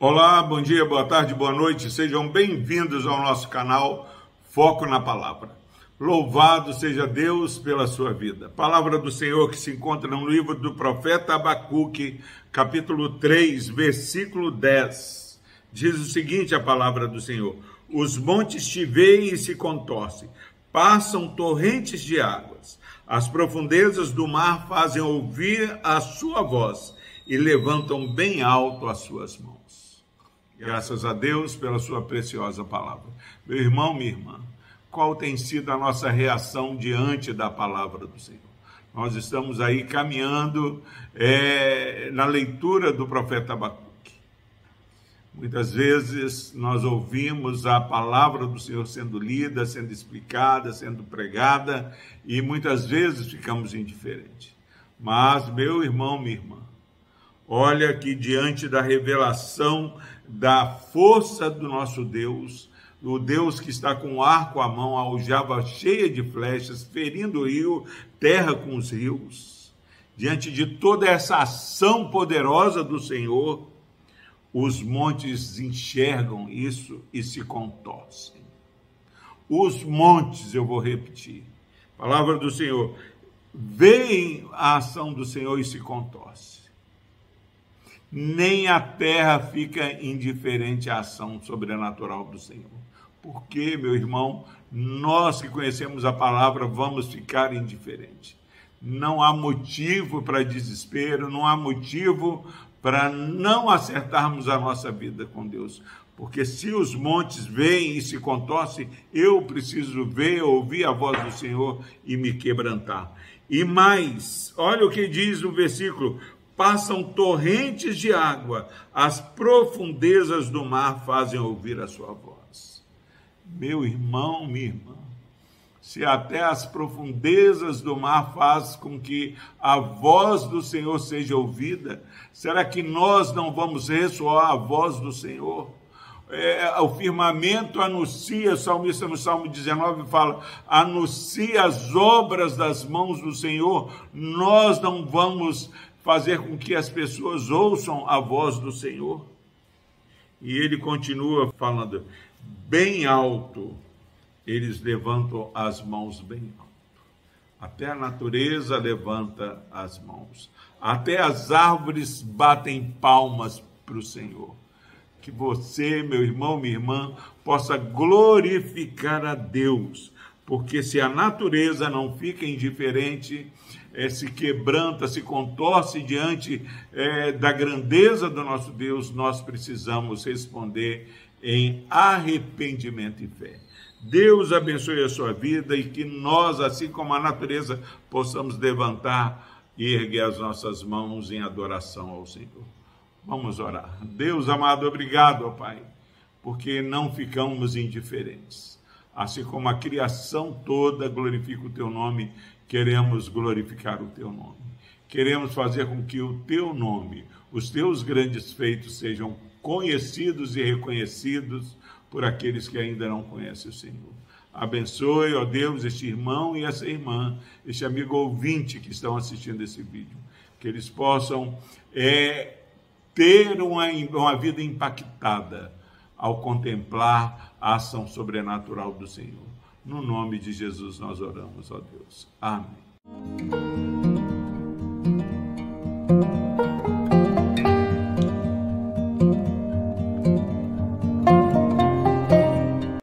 Olá, bom dia, boa tarde, boa noite, sejam bem-vindos ao nosso canal Foco na Palavra. Louvado seja Deus pela sua vida. Palavra do Senhor que se encontra no livro do profeta Abacuque, capítulo 3, versículo 10. Diz o seguinte: a palavra do Senhor: Os montes te veem e se contorcem, passam torrentes de águas, as profundezas do mar fazem ouvir a sua voz e levantam bem alto as suas mãos. Graças a Deus pela sua preciosa palavra. Meu irmão, minha irmã, qual tem sido a nossa reação diante da palavra do Senhor? Nós estamos aí caminhando é, na leitura do profeta Abacuque. Muitas vezes nós ouvimos a palavra do Senhor sendo lida, sendo explicada, sendo pregada, e muitas vezes ficamos indiferentes. Mas, meu irmão, minha irmã, olha que diante da revelação da força do nosso Deus, o Deus que está com o arco à mão, a aljava cheia de flechas, ferindo o rio, terra com os rios. Diante de toda essa ação poderosa do Senhor, os montes enxergam isso e se contorcem. Os montes, eu vou repetir, palavra do Senhor, veem a ação do Senhor e se contorcem nem a terra fica indiferente à ação sobrenatural do Senhor. Porque, meu irmão, nós que conhecemos a palavra vamos ficar indiferentes. Não há motivo para desespero, não há motivo para não acertarmos a nossa vida com Deus. Porque se os montes vêm e se contorcem, eu preciso ver, ouvir a voz do Senhor e me quebrantar. E mais, olha o que diz o versículo: passam torrentes de água, as profundezas do mar fazem ouvir a sua voz. Meu irmão, minha irmã, se até as profundezas do mar faz com que a voz do Senhor seja ouvida, será que nós não vamos ressoar a voz do Senhor? É, o firmamento anuncia, o salmista no Salmo 19 fala, anuncia as obras das mãos do Senhor, nós não vamos fazer com que as pessoas ouçam a voz do Senhor. E ele continua falando, bem alto, eles levantam as mãos bem alto. Até a natureza levanta as mãos. Até as árvores batem palmas para o Senhor. Que você, meu irmão, minha irmã, possa glorificar a Deus porque se a natureza não fica indiferente, é, se quebranta, se contorce diante é, da grandeza do nosso Deus, nós precisamos responder em arrependimento e fé. Deus abençoe a sua vida e que nós, assim como a natureza, possamos levantar e erguer as nossas mãos em adoração ao Senhor. Vamos orar. Deus amado, obrigado, ó Pai, porque não ficamos indiferentes assim como a criação toda glorifica o teu nome, queremos glorificar o teu nome. Queremos fazer com que o teu nome, os teus grandes feitos sejam conhecidos e reconhecidos por aqueles que ainda não conhecem o Senhor. Abençoe, ó Deus, este irmão e essa irmã, este amigo ouvinte que estão assistindo esse vídeo, que eles possam é, ter uma, uma vida impactada ao contemplar a ação sobrenatural do Senhor. No nome de Jesus nós oramos, ó Deus. Amém.